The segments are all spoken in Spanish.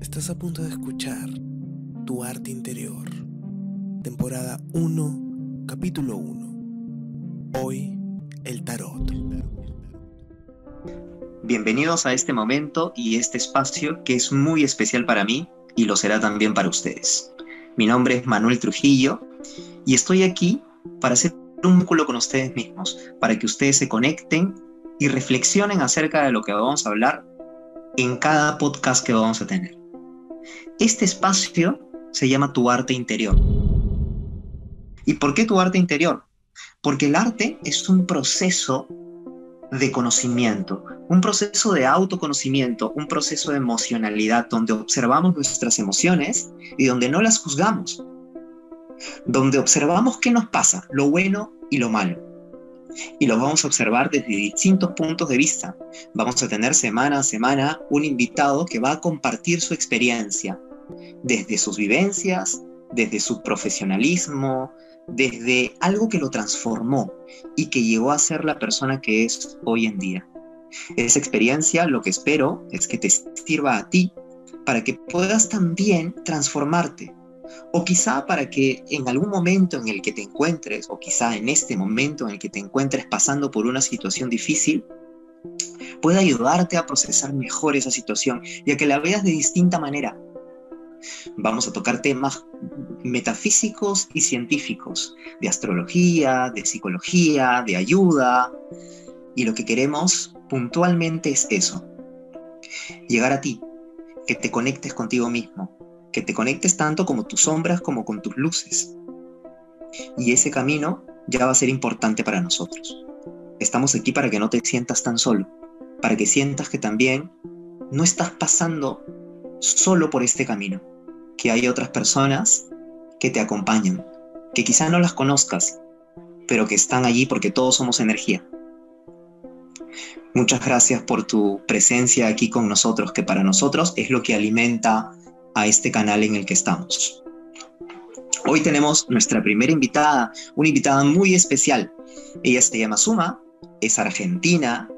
Estás a punto de escuchar Tu Arte Interior, temporada 1, capítulo 1. Hoy, el tarot. Bienvenidos a este momento y este espacio que es muy especial para mí y lo será también para ustedes. Mi nombre es Manuel Trujillo y estoy aquí para hacer un vínculo con ustedes mismos, para que ustedes se conecten y reflexionen acerca de lo que vamos a hablar en cada podcast que vamos a tener. Este espacio se llama tu arte interior. ¿Y por qué tu arte interior? Porque el arte es un proceso de conocimiento, un proceso de autoconocimiento, un proceso de emocionalidad donde observamos nuestras emociones y donde no las juzgamos, donde observamos qué nos pasa, lo bueno y lo malo. Y lo vamos a observar desde distintos puntos de vista. Vamos a tener semana a semana un invitado que va a compartir su experiencia, desde sus vivencias, desde su profesionalismo, desde algo que lo transformó y que llegó a ser la persona que es hoy en día. Esa experiencia lo que espero es que te sirva a ti para que puedas también transformarte. O quizá para que en algún momento en el que te encuentres, o quizá en este momento en el que te encuentres pasando por una situación difícil, pueda ayudarte a procesar mejor esa situación y a que la veas de distinta manera, Vamos a tocar temas metafísicos y científicos, de astrología, de psicología, de ayuda. Y lo que queremos puntualmente es eso. Llegar a ti, que te conectes contigo mismo, que te conectes tanto como tus sombras como con tus luces. Y ese camino ya va a ser importante para nosotros. Estamos aquí para que no te sientas tan solo, para que sientas que también no estás pasando solo por este camino, que hay otras personas que te acompañan, que quizá no las conozcas, pero que están allí porque todos somos energía. Muchas gracias por tu presencia aquí con nosotros, que para nosotros es lo que alimenta a este canal en el que estamos. Hoy tenemos nuestra primera invitada, una invitada muy especial. Ella se llama Suma, es argentina,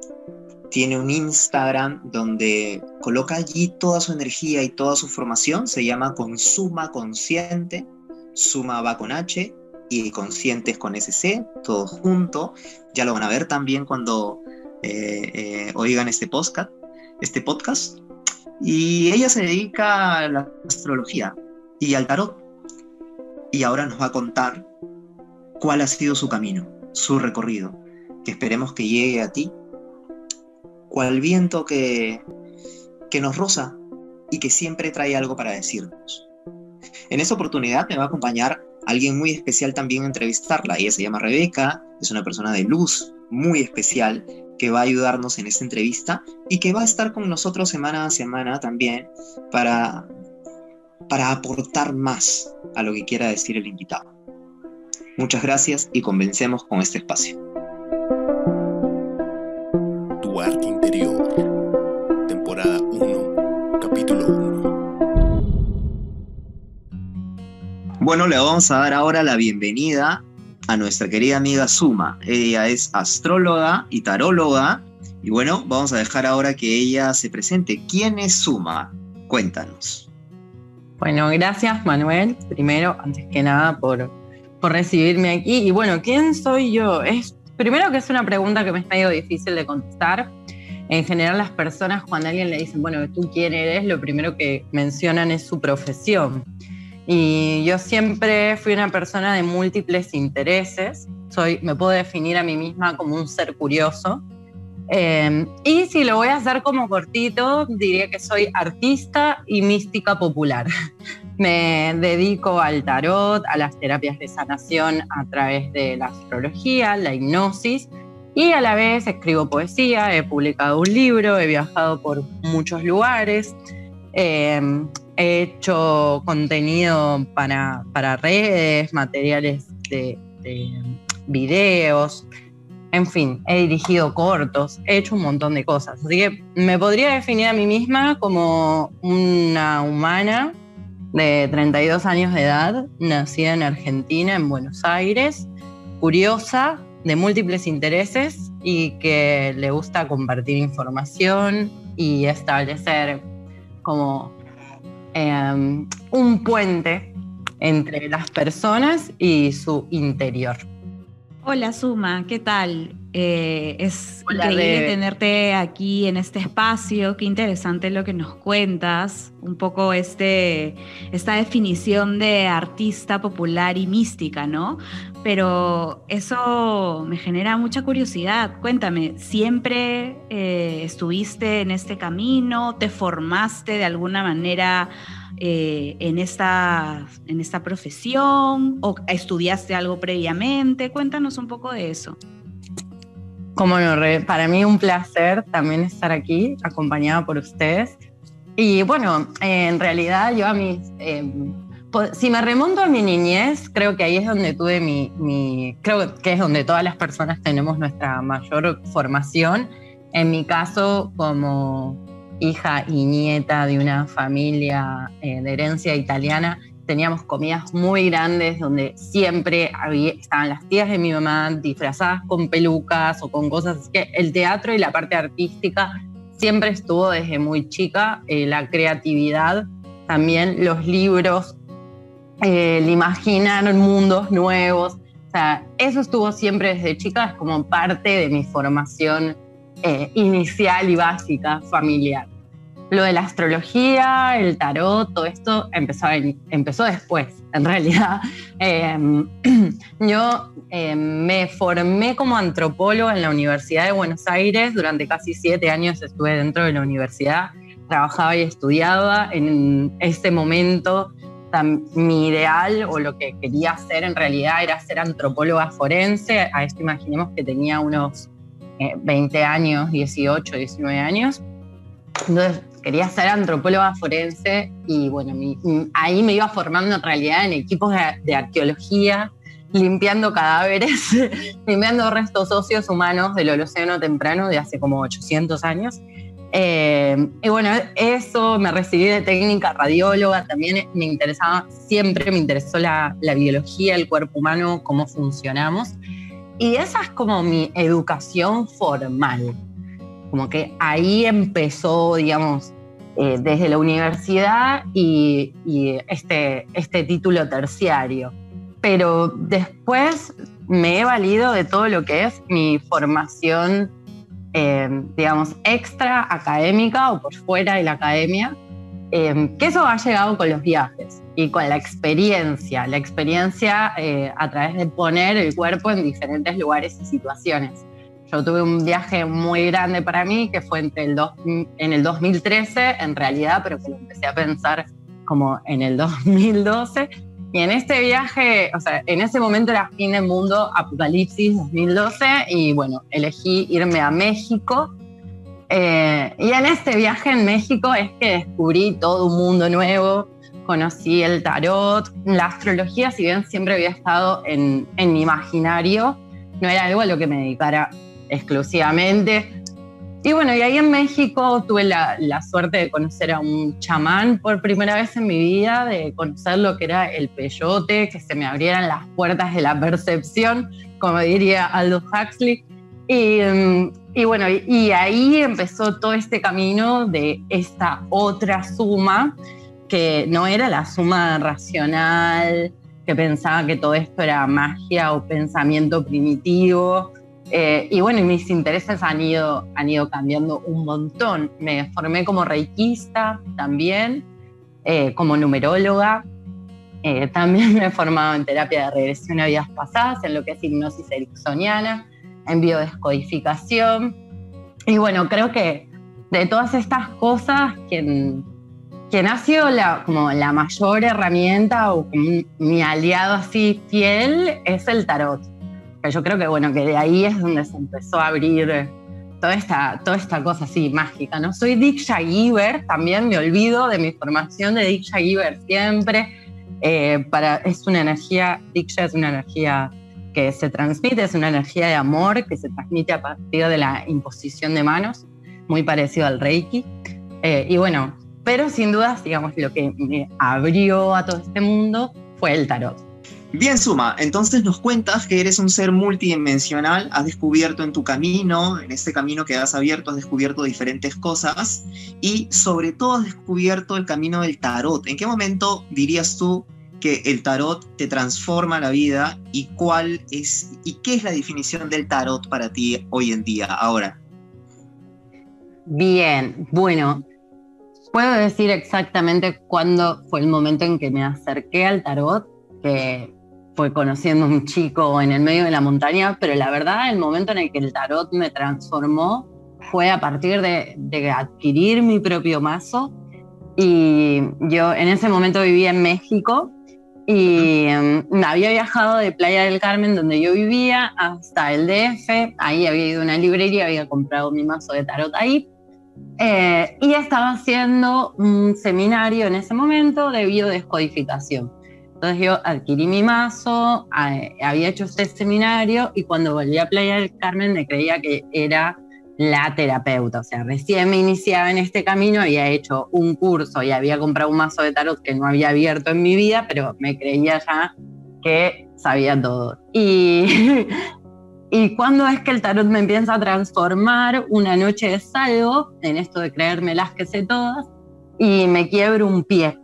tiene un Instagram donde coloca allí toda su energía y toda su formación, se llama Consuma Consciente, Suma va con H y Conscientes con SC, todo junto, ya lo van a ver también cuando eh, eh, oigan este podcast, este podcast. Y ella se dedica a la astrología y al tarot. Y ahora nos va a contar cuál ha sido su camino, su recorrido, que esperemos que llegue a ti cual viento que, que nos roza y que siempre trae algo para decirnos. En esa oportunidad me va a acompañar alguien muy especial también a entrevistarla. Ella se llama Rebeca, es una persona de luz muy especial que va a ayudarnos en esta entrevista y que va a estar con nosotros semana a semana también para, para aportar más a lo que quiera decir el invitado. Muchas gracias y comencemos con este espacio. Bueno, le vamos a dar ahora la bienvenida a nuestra querida amiga Suma. Ella es astróloga y taróloga. Y bueno, vamos a dejar ahora que ella se presente. ¿Quién es Suma? Cuéntanos. Bueno, gracias Manuel, primero, antes que nada, por, por recibirme aquí. Y bueno, ¿quién soy yo? Es, primero que es una pregunta que me es medio difícil de contestar. En general las personas cuando alguien le dicen, bueno, ¿tú quién eres? Lo primero que mencionan es su profesión. Y yo siempre fui una persona de múltiples intereses. Soy, me puedo definir a mí misma como un ser curioso. Em, y si lo voy a hacer como cortito, diría que soy artista y mística popular. me dedico al tarot, a las terapias de sanación a través de la astrología, la hipnosis y a la vez escribo poesía, he publicado un libro, he viajado por muchos lugares. Em, He hecho contenido para, para redes, materiales de, videos, en fin, he dirigido cortos, he hecho un montón de cosas. Así que me podría definir a mí misma como una humana de 32 años de edad, nacida en Argentina, en Buenos Aires, curiosa, de múltiples intereses y que le gusta compartir información y establecer como em, un puente entre las personas y su interior. Hola Suma, ¿qué tal? Eh, es increíble tenerte aquí en este espacio, qué interesante lo que nos cuentas, un poco este, esta definición de artista popular y mística, ¿no? Pero eso me genera mucha curiosidad. Cuéntame, ¿siempre eh, estuviste en este camino? ¿Te formaste de alguna manera? Eh, en, esta, en esta profesión o estudiaste algo previamente? Cuéntanos un poco de eso. Como no, para mí un placer también estar aquí acompañada por ustedes. Y bueno, en realidad yo a mis... Em, si me remonto a mi niñez, creo que ahí es donde tuve mi, mi, creo que es donde todas las personas tenemos nuestra mayor formación. En mi caso, como hija y nieta de una familia eh, de herencia italiana, teníamos comidas muy grandes donde siempre había, estaban las tías de mi mamá disfrazadas con pelucas o con cosas. Así que el teatro y la parte artística siempre estuvo desde muy chica. Eh, la creatividad, también los libros, el imaginar mundos nuevos. O sea, eso estuvo siempre desde chica, es como parte de mi formación inicial y básica familiar. Lo de la astrología, el tarot, todo esto empezó, empezó después, en realidad. Em, yo em, me formé como antropóloga en la Universidad de Buenos Aires, durante casi siete años estuve dentro de la universidad, trabajaba y estudiaba. En ese momento mi ideal o lo que quería hacer en realidad era ser antropóloga forense. A esto imaginemos que tenía unos 20 eh, años, 18, 19 años. Entonces quería ser antropóloga forense y bueno, ahí me iba formando en realidad en equipos de, arqueología, limpiando cadáveres, limpiando restos óseos humanos del Holoceno temprano de hace como 800 años. Eh, y bueno, eso me recibí de técnica radióloga, también me interesaba, siempre me interesó la, la biología, el cuerpo humano, cómo funcionamos. Y esa es como mi educación formal como que ahí empezó, digamos, eh, desde la universidad y, este, este título terciario. Pero después me he valido de todo lo que es mi formación, eh, digamos, extra académica o por fuera de la academia, eh, que eso ha llegado con los viajes y con la experiencia, la experiencia a través de poner el cuerpo en diferentes lugares y situaciones. Yo tuve un viaje muy grande para mí, que fue entre el en el 2013, en realidad, pero que lo empecé a pensar como en el 2012. Y en este viaje, o sea, en ese momento era fin del mundo, Apocalipsis 2012, y bueno, elegí irme a México. Eh, y en este viaje en México es que descubrí todo un mundo nuevo, conocí el tarot, la astrología, si bien siempre había estado en, en mi imaginario, no era algo a lo que me dedicara exclusivamente. Y bueno, y ahí en México tuve la, suerte de conocer a un chamán por primera vez en mi vida, de conocer lo que era el peyote, que se me abrieran las puertas de la percepción, como diría Aldous Huxley. Y, mm, y bueno, y, ahí empezó todo este camino de esta otra suma, que no era la suma racional, que pensaba que todo esto era magia o pensamiento primitivo, eh, y bueno, mis intereses han ido, han ido cambiando un montón. Me formé como reikista también, eh, como numeróloga. Eh, también me he formado en terapia de regresión a vidas pasadas, en lo que es hipnosis ericksoniana, en biodescodificación. Y bueno, creo que de todas estas cosas, quien, quien ha sido la, como la mayor herramienta o mi aliado así fiel es el tarot yo creo que bueno, que de ahí es donde se empezó a abrir toda esta, toda esta cosa así mágica, ¿no? Soy Diksha Giver, también me olvido de mi formación de Diksha Giver siempre. Eh, para, es una energía, Diksha es una energía que se transmite, es una energía de amor que se transmite a partir de la imposición de manos, muy parecido al Reiki. Eh, y bueno, pero sin dudas, digamos, lo que me abrió a todo este mundo fue el tarot. Bien, Suma, entonces nos cuentas que eres un ser multidimensional, has descubierto en tu camino, en este camino que has abierto, has descubierto diferentes cosas y sobre todo has descubierto el camino del tarot. ¿En qué momento dirías tú que el tarot te transforma la vida y cuál es y qué es la definición del tarot para ti hoy en día, ahora? Bien, bueno, puedo decir exactamente cuándo fue el momento en que me acerqué al tarot, que fue conociendo un chico en el medio de la montaña, pero la verdad el momento en el que el tarot me transformó fue a partir de, adquirir mi propio mazo y yo en ese momento vivía en México y em, había viajado de Playa del Carmen, donde yo vivía, hasta el DF. Ahí había ido a una librería, había comprado mi mazo de tarot ahí. Eh, y estaba haciendo un seminario en ese momento de biodescodificación. Entonces yo adquirí mi mazo, había hecho este seminario y cuando volví a Playa del Carmen me creía que era la terapeuta. O sea, recién me iniciaba en este camino, había hecho un curso y había comprado un mazo de tarot que no había abierto en mi vida, pero me creía ya que sabía todo. Y, y cuando es que el tarot me empieza a transformar, una noche salgo en esto de creerme las que sé todas y me quiebro un pie.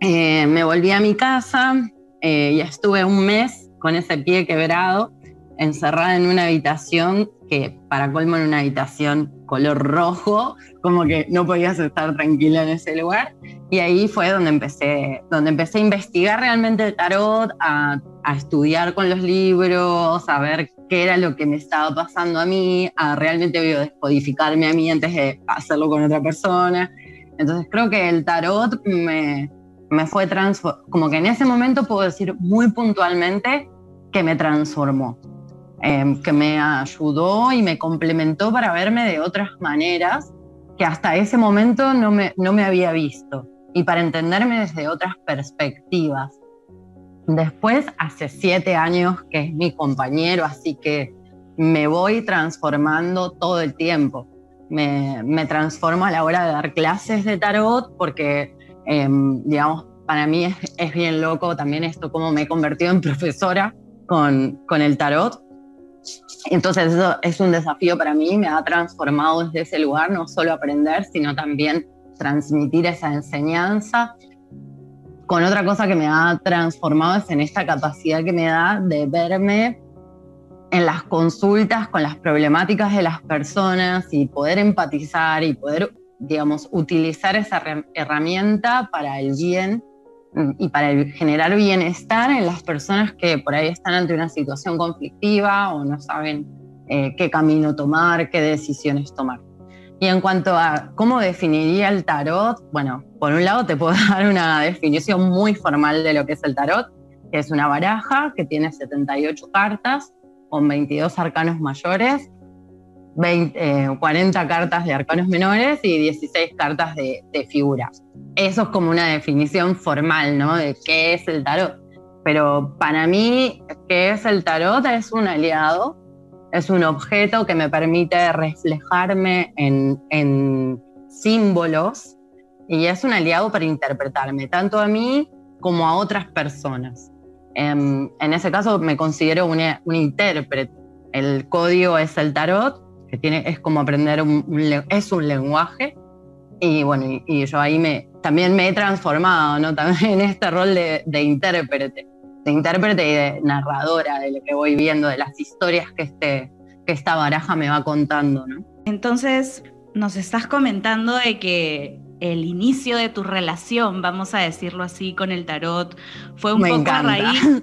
Eh, me volví a mi casa eh, y estuve un mes con ese pie quebrado, encerrada en una habitación que para colmo en una habitación color rojo, como que no podías estar tranquila en ese lugar. Y ahí fue donde empecé, donde empecé a investigar realmente el tarot, a, a estudiar con los libros, a ver qué era lo que me estaba pasando a mí, a realmente biodescodificarme a mí antes de hacerlo con otra persona. Entonces creo que el tarot me, me fue transformado, como que en ese momento puedo decir muy puntualmente que me transformó, em, que me ayudó y me complementó para verme de otras maneras que hasta ese momento no me, no me había visto y para entenderme desde otras perspectivas. Después, hace siete años que es mi compañero, así que me voy transformando todo el tiempo. Me, me transformo a la hora de dar clases de tarot porque Em, digamos, para mí es, es, bien loco también esto, cómo me he convertido en profesora con, con el tarot. Entonces eso es un desafío para mí, me ha transformado desde ese lugar, no solo aprender, sino también transmitir esa enseñanza. Con otra cosa que me ha transformado es en esta capacidad que me da de verme en las consultas con las problemáticas de las personas y poder empatizar y poder digamos, utilizar esa herramienta para el bien mm, y para generar bienestar en las personas que por ahí están ante una situación conflictiva o no saben eh, qué camino tomar, qué decisiones tomar. Y en cuanto a cómo definiría el tarot, bueno, por un lado te puedo dar una definición muy formal de lo que es el tarot, que es una baraja que tiene 78 cartas con 22 arcanos mayores 20, 40 eh, cartas de arcanos menores y 16 cartas de, de figuras. Eso es como una definición formal, ¿no? De qué es el tarot. Pero para mí, ¿qué es el tarot? Es un aliado, es un objeto que me permite reflejarme en, en símbolos y es un aliado para interpretarme, tanto a mí como a otras personas. En, em, en ese caso me considero un intérprete. El código es el tarot que tiene, es como aprender un, es un lenguaje. Y bueno, y, yo ahí me, también me he transformado, ¿no? También en este rol de, de intérprete, de intérprete y de narradora de lo que voy viendo, de las historias que, este, que esta baraja me va contando, ¿no? Entonces, nos estás comentando de que el inicio de tu relación, vamos a decirlo así, con el tarot, fue un poco a raíz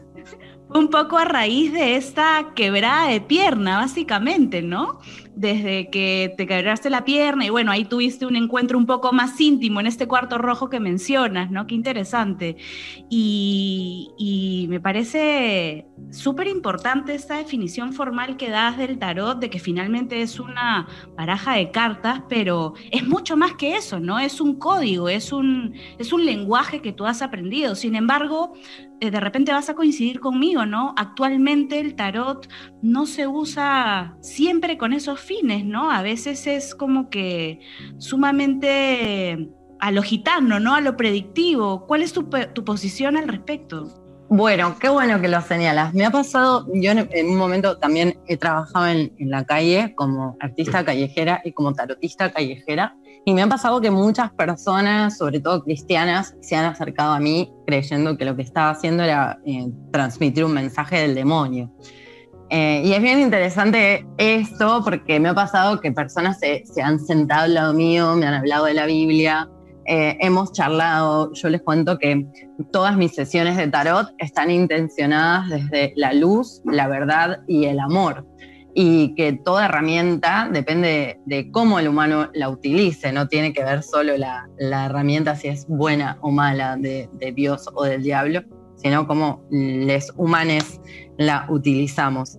un poco a raíz de esta quebrada de pierna, básicamente, ¿no? Desde que te quebraste la pierna y bueno, ahí tuviste un encuentro un poco más íntimo en este cuarto rojo que mencionas, ¿no? Qué interesante. Y, me parece súper importante esta definición formal que das del tarot, de que finalmente es una baraja de cartas, pero es mucho más que eso, ¿no? Es un código, es un, es un lenguaje que tú has aprendido. Sin embargo, eh, de repente vas a coincidir conmigo, ¿no? Actualmente el tarot no se usa siempre con esos fines, ¿no? A veces es como que sumamente a lo gitano, ¿no? A lo predictivo. ¿Cuál es tu, tu posición al respecto? Bueno, qué bueno que lo señalas. Me ha pasado, yo en, un momento también he trabajado en, la calle como artista callejera y como tarotista callejera, y me ha pasado que muchas personas, sobre todo cristianas, se han acercado a mí creyendo que lo que estaba haciendo era eh, transmitir un mensaje del demonio. Eh, y es bien interesante esto porque me ha pasado que personas se, se han sentado al lado mío, me han hablado de la Biblia, eh, hemos charlado, yo les cuento que todas mis sesiones de tarot están intencionadas desde la luz, la verdad y el amor. Y que toda herramienta depende de cómo el humano la utilice, no tiene que ver solo la, herramienta si es buena o mala de, Dios o del diablo, sino cómo les humanes la utilizamos.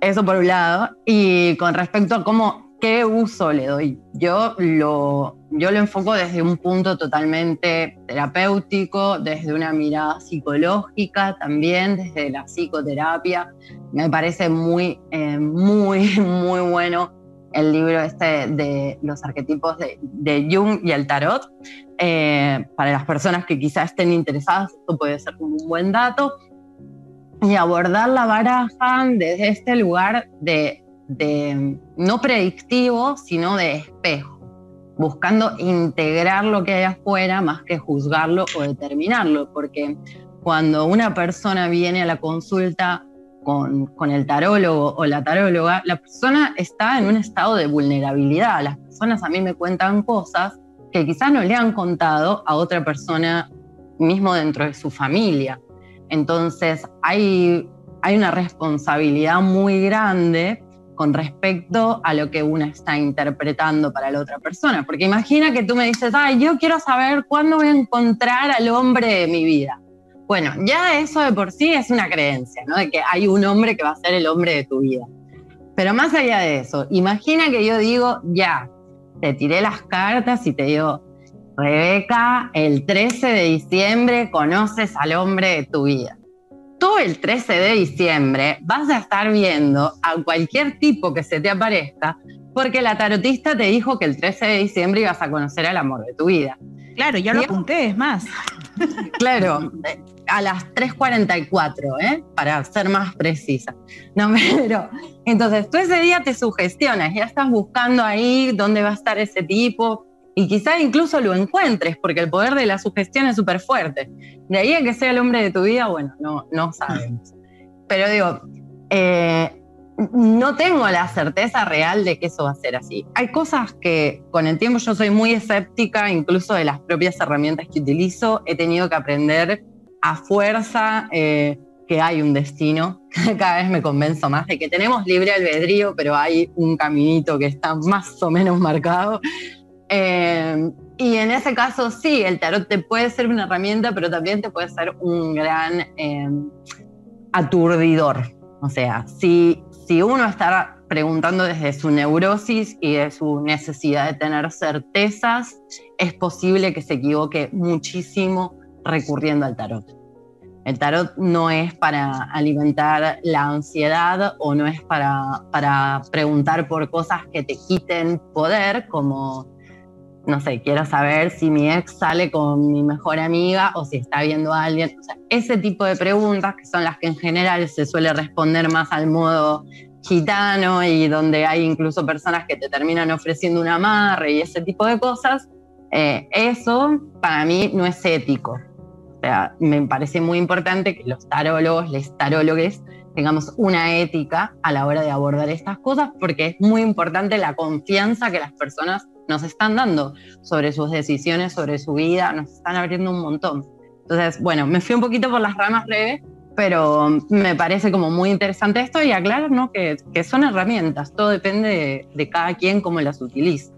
eso por un lado. Y con respecto a cómo ¿qué uso le doy? Yo lo, yo lo enfoco desde un punto totalmente terapéutico, desde una mirada psicológica también, desde la psicoterapia. Me parece muy, eh, muy, muy bueno el libro este de los arquetipos de, Jung y el tarot. Eh, para las personas que quizás estén interesadas, esto puede ser un buen dato. Y abordar la baraja desde este lugar de de no predictivo, sino de espejo, buscando integrar lo que hay afuera más que juzgarlo o determinarlo, porque cuando una persona viene a la consulta con, el tarólogo o la taróloga, la persona está en un estado de vulnerabilidad. Las personas a mí me cuentan cosas que quizás no le han contado a otra persona mismo dentro de su familia. Entonces hay, hay una responsabilidad muy grande con respecto a lo que una está interpretando para la otra persona. Porque imagina que tú me dices, ay, yo quiero saber cuándo voy a encontrar al hombre de mi vida. Bueno, ya eso de por sí es una creencia, ¿no? De que hay un hombre que va a ser el hombre de tu vida. Pero más allá de eso, imagina que yo digo, ya, te tiré las cartas y te digo, Rebeca, el 13 de diciembre conoces al hombre de tu vida tú el 13 de diciembre vas a estar viendo a cualquier tipo que se te aparezca porque la tarotista te dijo que el 13 de diciembre ibas a conocer al amor de tu vida. Claro, ya lo apunté, es más. Claro, a las 3.44, ¿eh? para ser más precisa. No, pero entonces tú ese día te sugestionas, ya estás buscando ahí dónde va a estar ese tipo, y quizás incluso lo encuentres, porque el poder de la sugestión es súper fuerte. De ahí a que sea el hombre de tu vida, bueno, no, no sabemos. Pero digo, eh, no tengo la certeza real de que eso va a ser así. Hay cosas que con el tiempo yo soy muy escéptica, incluso de las propias herramientas que utilizo. He tenido que aprender a fuerza eh, que hay un destino. Cada vez me convenzo más de que tenemos libre albedrío, pero hay un caminito que está más o menos marcado. Eh, y en ese caso sí, el tarot te puede ser una herramienta, pero también te puede ser un gran eh, aturdidor. O sea, si, si uno está preguntando desde su neurosis y de su necesidad de tener certezas, es posible que se equivoque muchísimo recurriendo al tarot. El tarot no es para alimentar la ansiedad o no es para, para preguntar por cosas que te quiten poder, como no sé, quiero saber si mi ex sale con mi mejor amiga o si está viendo a alguien. O sea, ese tipo de preguntas, que son las que en general se suele responder más al modo gitano y donde hay incluso personas que te terminan ofreciendo un amarre y ese tipo de cosas, eh, eso para mí no es ético. O sea, me parece muy importante que los tarólogos, les tarólogues, tengamos una ética a la hora de abordar estas cosas porque es muy importante la confianza que las personas nos están dando sobre sus decisiones, sobre su vida, nos están abriendo un montón. Entonces, bueno, me fui un poquito por las ramas breves, pero me parece como muy interesante esto y aclarar ¿no? que, que son herramientas, todo depende de, cada quien cómo las utiliza.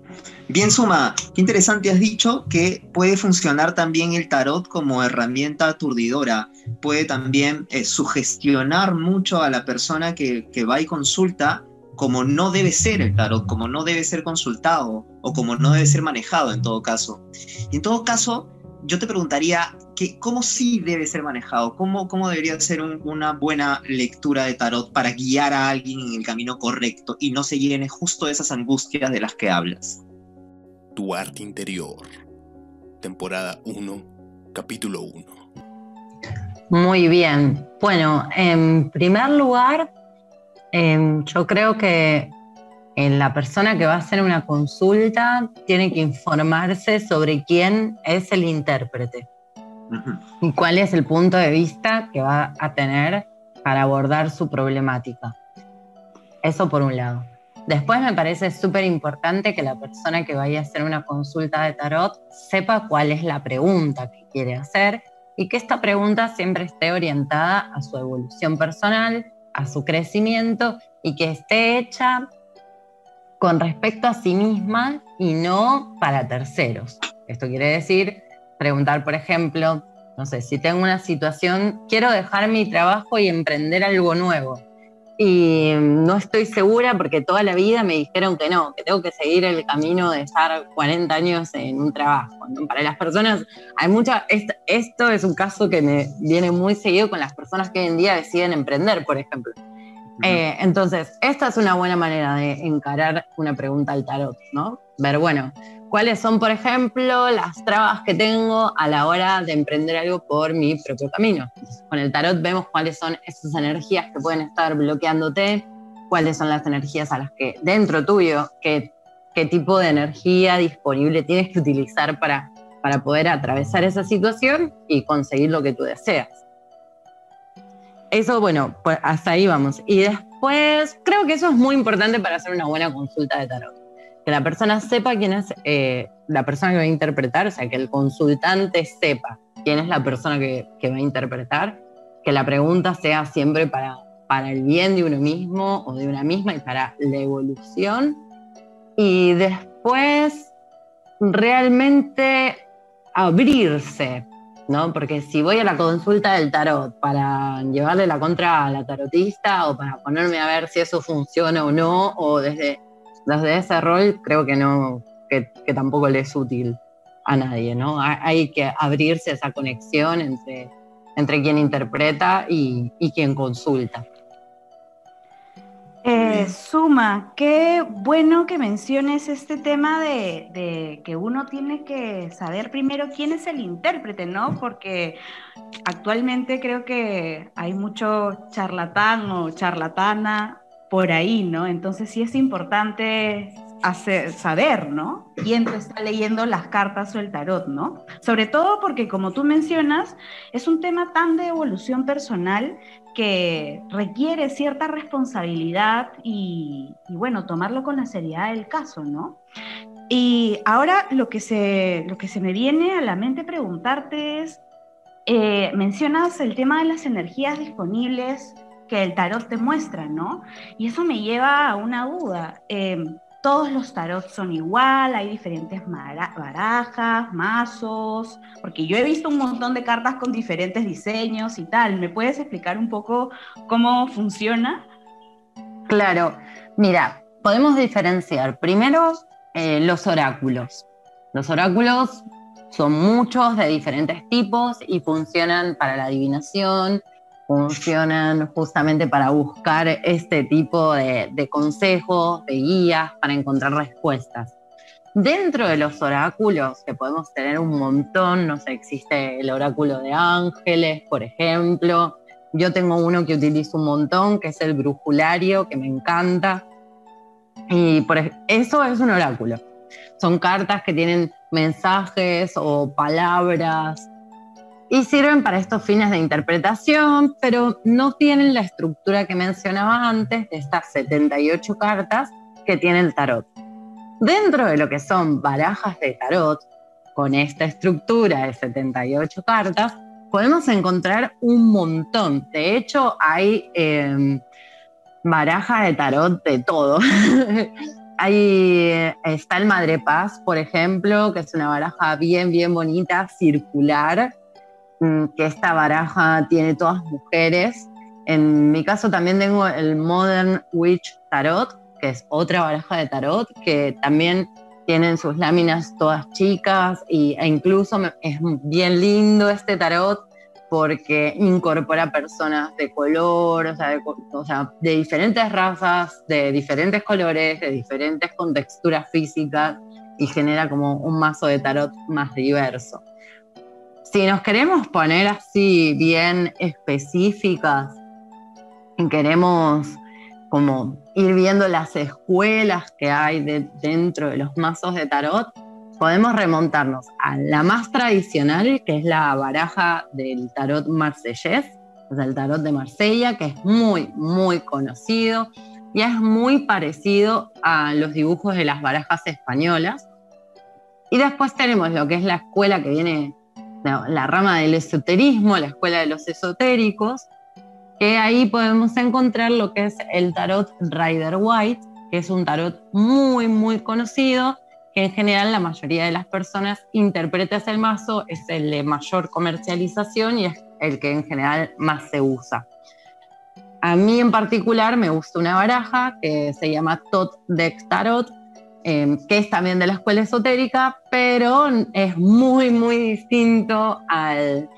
Bien, Suma, qué interesante has dicho que puede funcionar también el tarot como herramienta aturdidora, puede también eh, sugestionar mucho a la persona que, que va y consulta como no debe ser el tarot, como no debe ser consultado o como no debe ser manejado en todo caso. Y en todo caso, yo te preguntaría que, cómo sí debe ser manejado, cómo, cómo debería ser una buena lectura de tarot para guiar a alguien en el camino correcto y no se llene justo de esas angustias de las que hablas. Tu arte interior, temporada 1, capítulo 1. Muy bien. Bueno, en primer lugar, em, yo creo que en la persona que va a hacer una consulta tiene que informarse sobre quién es el intérprete y cuál es el punto de vista que va a tener para abordar su problemática. Eso por un lado. Después me parece súper importante que la persona que vaya a hacer una consulta de tarot sepa cuál es la pregunta que quiere hacer y que esta pregunta siempre esté orientada a su evolución personal, a su crecimiento y que esté hecha con respecto a sí misma y no para terceros. Esto quiere decir preguntar, por ejemplo, no sé, si tengo una situación, quiero dejar mi trabajo y emprender algo nuevo y no estoy segura porque toda la vida me dijeron que no, que tengo que seguir el camino de estar 40 años en un trabajo. Para las personas, hay mucha, esto, es un caso que me viene muy seguido con las personas que hoy en día deciden emprender, por ejemplo. Eh, entonces, esta es una buena manera de encarar una pregunta al tarot, ¿no? Ver, bueno, cuáles son, por ejemplo, las trabas que tengo a la hora de emprender algo por mi propio camino. con el tarot vemos cuáles son esas energías que pueden estar bloqueándote, cuáles son las energías a las que dentro tuyo, qué, tipo de energía disponible tienes que utilizar para, para poder atravesar esa situación y conseguir lo que tú deseas. Eso, bueno, pues hasta ahí vamos. Y después, creo que eso es muy importante para hacer una buena consulta de tarot que la persona sepa quién es eh, la persona que va a interpretar, o sea, que el consultante sepa quién es la persona que, va a interpretar, que la pregunta sea siempre para, para el bien de uno mismo o de una misma y para la evolución. Y después, realmente abrirse, ¿no? Porque si voy a la consulta del tarot para llevarle la contra a la tarotista o para ponerme a ver si eso funciona o no, o desde desde ese rol creo que no, que, tampoco le es útil a nadie, ¿no? Hay que abrirse esa conexión entre, entre quien interpreta y, quien consulta. Eh, Suma, qué bueno que menciones este tema de, de, que uno tiene que saber primero quién es el intérprete, ¿no? Porque actualmente creo que hay mucho charlatán o charlatana por ahí, ¿no? Entonces sí es importante hacer, saber, ¿no? Quién te está leyendo las cartas o el tarot, ¿no? Sobre todo porque, como tú mencionas, es un tema tan de evolución personal que requiere cierta responsabilidad y, bueno, tomarlo con la seriedad del caso, ¿no? Y ahora lo que se, lo que se me viene a la mente preguntarte es, eh, mencionas el tema de las energías disponibles que el tarot te muestra, ¿no? Y eso me lleva a una duda. Em, todos los tarots son igual, hay diferentes barajas, mazos, porque yo he visto un montón de cartas con diferentes diseños y tal. ¿Me puedes explicar un poco cómo funciona? Claro, mira, podemos diferenciar primero eh, los oráculos. Los oráculos son muchos de diferentes tipos y funcionan para la adivinación, funcionan justamente para buscar este tipo de, consejos, de guías, para encontrar respuestas. Dentro de los oráculos, que podemos tener un montón, no sé, existe el oráculo de ángeles, por ejemplo. Yo tengo uno que utilizo un montón, que es el brujulario, que me encanta. Y por eso es un oráculo. Son cartas que tienen mensajes o palabras y sirven para estos fines de interpretación, pero no tienen la estructura que mencionaba antes de estas 78 cartas que tiene el tarot. Dentro de lo que son barajas de tarot, con esta estructura de 78 cartas, podemos encontrar un montón. De hecho, hay em, barajas de tarot de todo. Ahí está el Madre Paz, por ejemplo, que es una baraja bien, bien bonita, circular, que esta baraja tiene todas mujeres. En mi caso también tengo el Modern Witch Tarot, que es otra baraja de tarot, que también tienen sus láminas todas chicas y, e incluso es bien lindo este tarot porque incorpora personas de color, o sea, de, o sea, de diferentes razas, de diferentes colores, de diferentes contexturas físicas y genera como un mazo de tarot más diverso. Si nos queremos poner así bien específicas, y queremos como ir viendo las escuelas que hay dentro de los mazos de tarot, podemos remontarnos a la más tradicional, que es la baraja del tarot marsellés, o sea, el tarot de Marsella, que es muy, muy conocido y es muy parecido a los dibujos de las barajas españolas. Y después tenemos lo que es la escuela que viene, la rama del esoterismo, la escuela de los esotéricos, que ahí podemos encontrar lo que es el tarot Rider White, que es un tarot muy, muy conocido, que en general la mayoría de las personas interpreta ese mazo, es el de mayor comercialización y es el que en general más se usa. A mí en particular me gusta una baraja que se llama Tot Deck Tarot, em, que es también de la escuela esotérica, pero es muy, muy distinto al,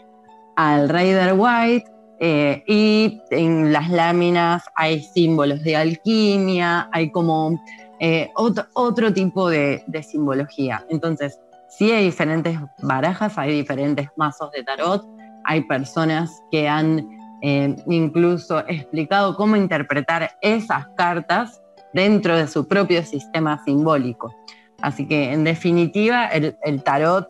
al Rider White. Eh, y en las láminas hay símbolos de alquimia, hay como eh, otro, otro, tipo de, de simbología. Entonces, sí hay diferentes barajas, hay diferentes mazos de tarot, hay personas que han eh, incluso explicado cómo interpretar esas cartas dentro de su propio sistema simbólico. Así que en definitiva el, tarot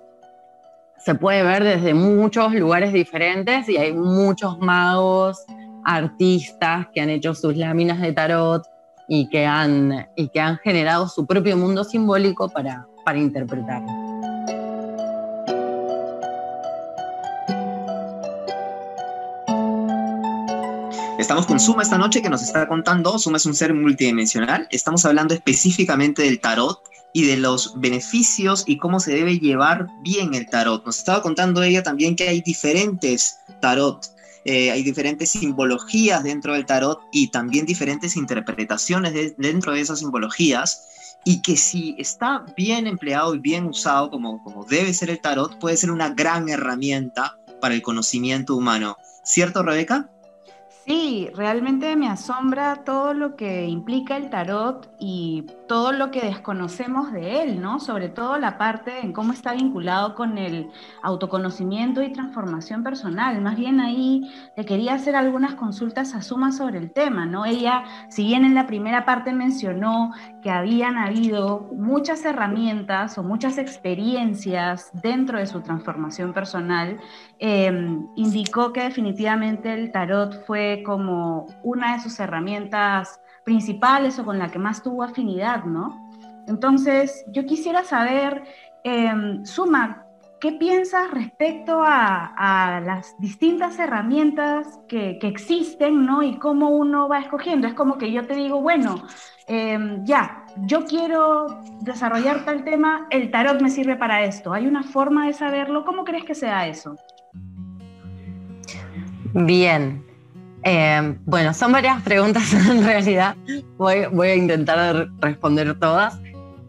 se puede ver desde muchos lugares diferentes y hay muchos magos, artistas que han hecho sus láminas de tarot y que han, y que han generado su propio mundo simbólico para, para interpretarlo. Estamos con Suma esta noche que nos está contando, Suma es un ser multidimensional, estamos hablando específicamente del tarot y de los beneficios y cómo se debe llevar bien el tarot. Nos estaba contando ella también que hay diferentes tarot, eh, hay diferentes simbologías dentro del tarot y también diferentes interpretaciones dentro de esas simbologías y que si está bien empleado y bien usado como, como debe ser el tarot, puede ser una gran herramienta para el conocimiento humano. ¿Cierto, Rebeca? Sí, realmente me asombra todo lo que implica el tarot y todo lo que desconocemos de él, ¿no? Sobre todo la parte en cómo está vinculado con el autoconocimiento y transformación personal. Más bien ahí le quería hacer algunas consultas a Suma sobre el tema, ¿no? Ella, si bien en la primera parte mencionó que habían habido muchas herramientas o muchas experiencias dentro de su transformación personal, em, indicó que definitivamente el tarot fue como una de sus herramientas principales o con la que más tuvo afinidad, ¿no? Entonces, yo quisiera saber, em, Suma, ¿qué piensas respecto a, las distintas herramientas que, existen, ¿no? Y cómo uno va escogiendo. Es como que yo te digo, bueno, em, ya, yo quiero desarrollar tal tema, el tarot me sirve para esto. ¿Hay una forma de saberlo? ¿Cómo crees que sea eso? Bien, eh, bueno, son varias preguntas en realidad. Voy, a intentar responder todas.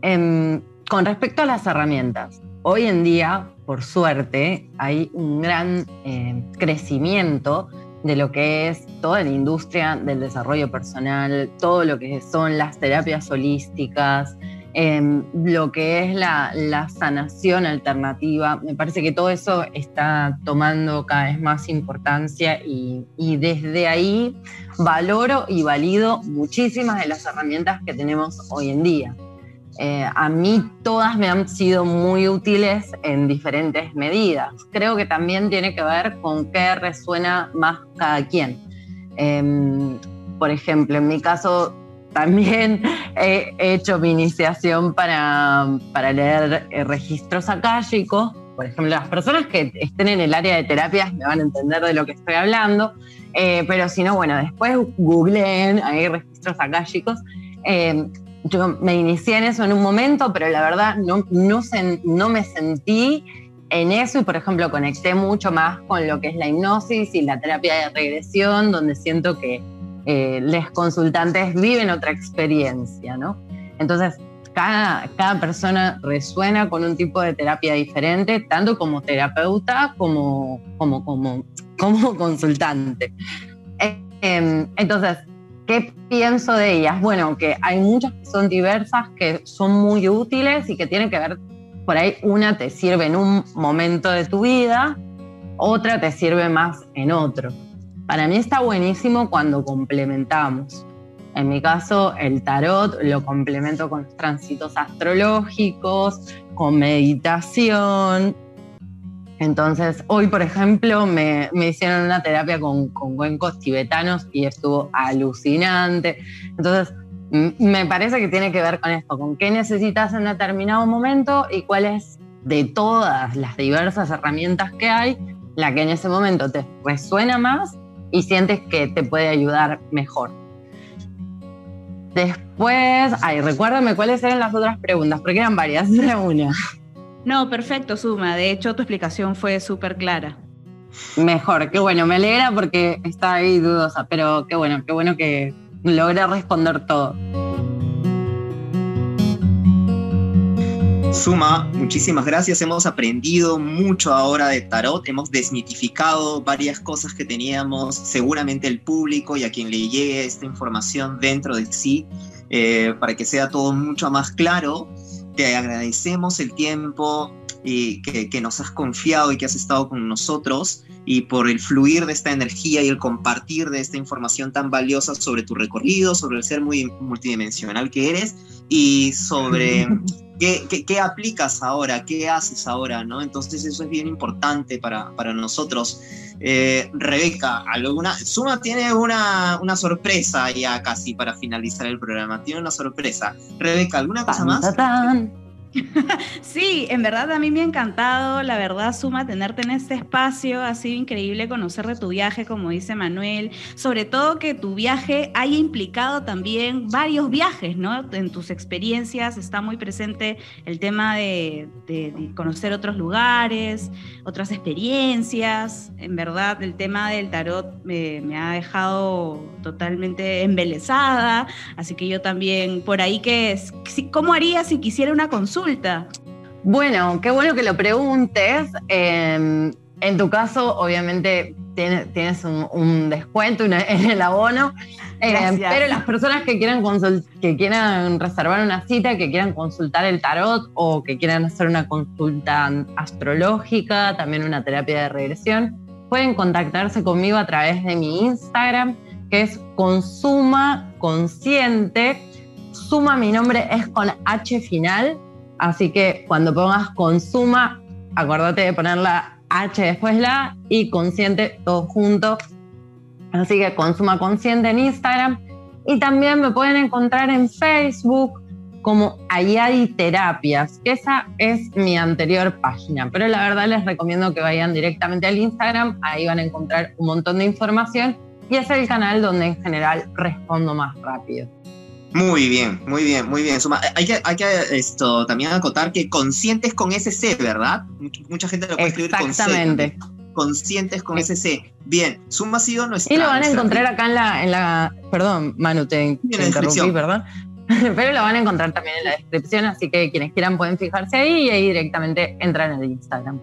Em, con respecto a las herramientas, hoy en día, por suerte, hay un gran eh, crecimiento de lo que es toda la industria del desarrollo personal, todo lo que son las terapias holísticas, Em, lo que es la, sanación alternativa. Me parece que todo eso está tomando cada vez más importancia y, desde ahí valoro y valido muchísimas de las herramientas que tenemos hoy en día. Eh, a mí todas me han sido muy útiles en diferentes medidas. Creo que también tiene que ver con qué resuena más cada quien. Em, por ejemplo, en mi caso también he hecho mi iniciación para, para leer eh, registros akáshicos. Por ejemplo, las personas que estén en el área de terapias me van a entender de lo que estoy hablando. Eh, pero si no, bueno, después googleen, hay registros akáshicos. Eh, yo me inicié en eso en un momento, pero la verdad no, no, no me sentí en eso y, por ejemplo, conecté mucho más con lo que es la hipnosis y la terapia de regresión, donde siento que eh, los consultantes viven otra experiencia, ¿no? Entonces, cada, cada persona resuena con un tipo de terapia diferente, tanto como terapeuta como, como, como, como consultante. Em, entonces, ¿qué pienso de ellas? Bueno, que hay muchas que son diversas, que son muy útiles y que tienen que ver, por ahí una te sirve en un momento de tu vida otra te sirve más en otro. Para mí está buenísimo cuando complementamos. En mi caso, el tarot lo complemento con los tránsitos astrológicos, con meditación. Entonces, hoy, por ejemplo, me, hicieron una terapia con, con cuencos tibetanos y estuvo alucinante. Entonces, me parece que tiene que ver con esto, con qué necesitas en determinado momento y cuál es de todas las diversas herramientas que hay, la que en ese momento te resuena más y sientes que te puede ayudar mejor. Después, ay, recuérdame cuáles eran las otras preguntas, porque eran varias, era una. No, perfecto, Suma. De hecho, tu explicación fue súper clara. Mejor, qué bueno, me alegra porque estaba ahí dudosa, pero qué bueno, qué bueno que logré responder todo. Suma, muchísimas gracias. Hemos aprendido mucho ahora de tarot, hemos desmitificado varias cosas que teníamos seguramente el público y a quien le llegue esta información dentro de sí, eh, para que sea todo mucho más claro. Te agradecemos el tiempo y que, que, nos has confiado y que has estado con nosotros y por el fluir de esta energía y el compartir de esta información tan valiosa sobre tu recorrido, sobre el ser muy multidimensional que eres y sobre ¿Qué, aplicas ahora? ¿Qué haces ahora? ¿no? Entonces eso es bien importante para, para nosotros. Eh, Rebeca, ¿alguna? Suma tiene una, una, sorpresa ya casi para finalizar el programa. Tiene una sorpresa. Rebeca, ¿alguna cosa más? Sí, en verdad a mí me ha encantado, la verdad, Suma, tenerte en este espacio. Ha sido increíble conocer de tu viaje, como dice Manuel. Sobre todo que tu viaje haya implicado también varios viajes, ¿no? En tus experiencias está muy presente el tema de, conocer otros lugares, otras experiencias. En verdad, el tema del tarot me, me ha dejado totalmente embelesada. Así que yo también, por ahí que, ¿cómo haría si quisiera una consulta? Bueno, qué bueno que lo preguntes. Em, en tu caso, obviamente, tienes, un, descuento en el abono. Em, pero las personas que quieran, que quieran reservar una cita, que quieran consultar el tarot o que quieran hacer una consulta astrológica, también una terapia de regresión, pueden contactarse conmigo a través de mi Instagram, que es Consuma Consciente. Suma, mi nombre es con H final Así que cuando pongas consuma, acuérdate de poner la H después la y consciente todo junto. Así que consuma consciente en Instagram. Y también me pueden encontrar en Facebook como Ayadi Terapias, que esa es mi anterior página. Pero la verdad les recomiendo que vayan directamente al Instagram, ahí van a encontrar un montón de información y es el canal donde en general respondo más rápido. Muy bien, muy bien, muy bien. Suma, hay que, hay que esto, también acotar que conscientes con SC, ¿verdad? Mucha, gente lo puede escribir Exactamente. Conscientes con SC. Bien, Suma ha sido nuestra. Y lo van a encontrar acá en la, en la. Perdón, Manu, te, te interrumpí, perdón. Pero lo van a encontrar también en la descripción, así que quienes quieran pueden fijarse ahí y ahí directamente entran en el Instagram.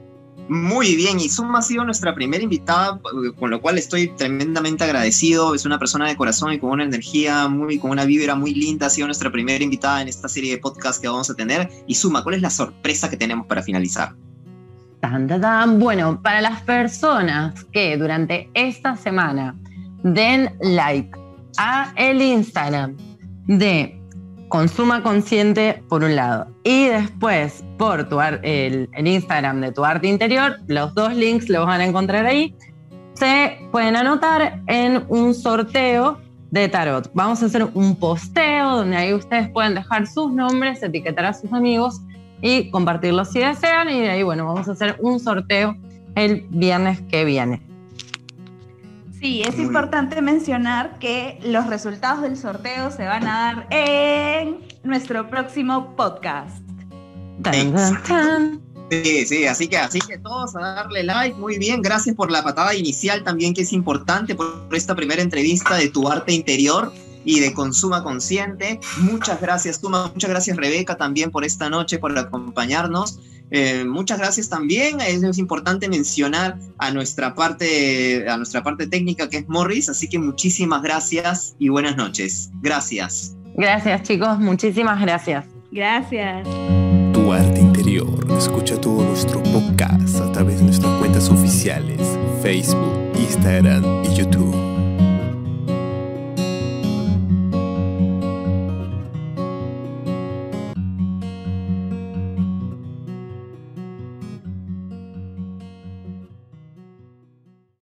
Muy bien, y Suma ha sido nuestra primera invitada, con lo cual estoy tremendamente agradecido. Es una persona de corazón y con una energía muy, con una vibra muy linda. Ha sido nuestra primera invitada en esta serie de podcast que vamos a tener. Y Suma, ¿cuál es la sorpresa que tenemos para finalizar? Tan, Bueno, para las personas que durante esta semana den like a el Instagram de Consuma Consciente por un lado y después por tu el, Instagram de tu arte interior, los dos links los van a encontrar ahí, se pueden anotar en un sorteo de tarot. Vamos a hacer un posteo donde ahí ustedes pueden dejar sus nombres, etiquetar a sus amigos y compartirlos si desean y de ahí bueno, vamos a hacer un sorteo el viernes que viene. Sí, es importante mencionar que los resultados del sorteo se van a dar en nuestro próximo podcast. Sí, sí, así que, así que todos a darle like, muy bien, gracias por la patada inicial también que es importante por esta primera entrevista de tu arte interior y de Consuma Consciente. Muchas gracias, Tuma, muchas gracias Rebeca también por esta noche, por acompañarnos. Eh, muchas gracias también. Es, importante mencionar a nuestra parte, a nuestra parte técnica que es Morris. Así que muchísimas gracias y buenas noches. Gracias. Gracias, chicos. Muchísimas gracias. Gracias. Tu arte interior. Escucha todo nuestro podcast a través de nuestras cuentas oficiales Facebook, Instagram,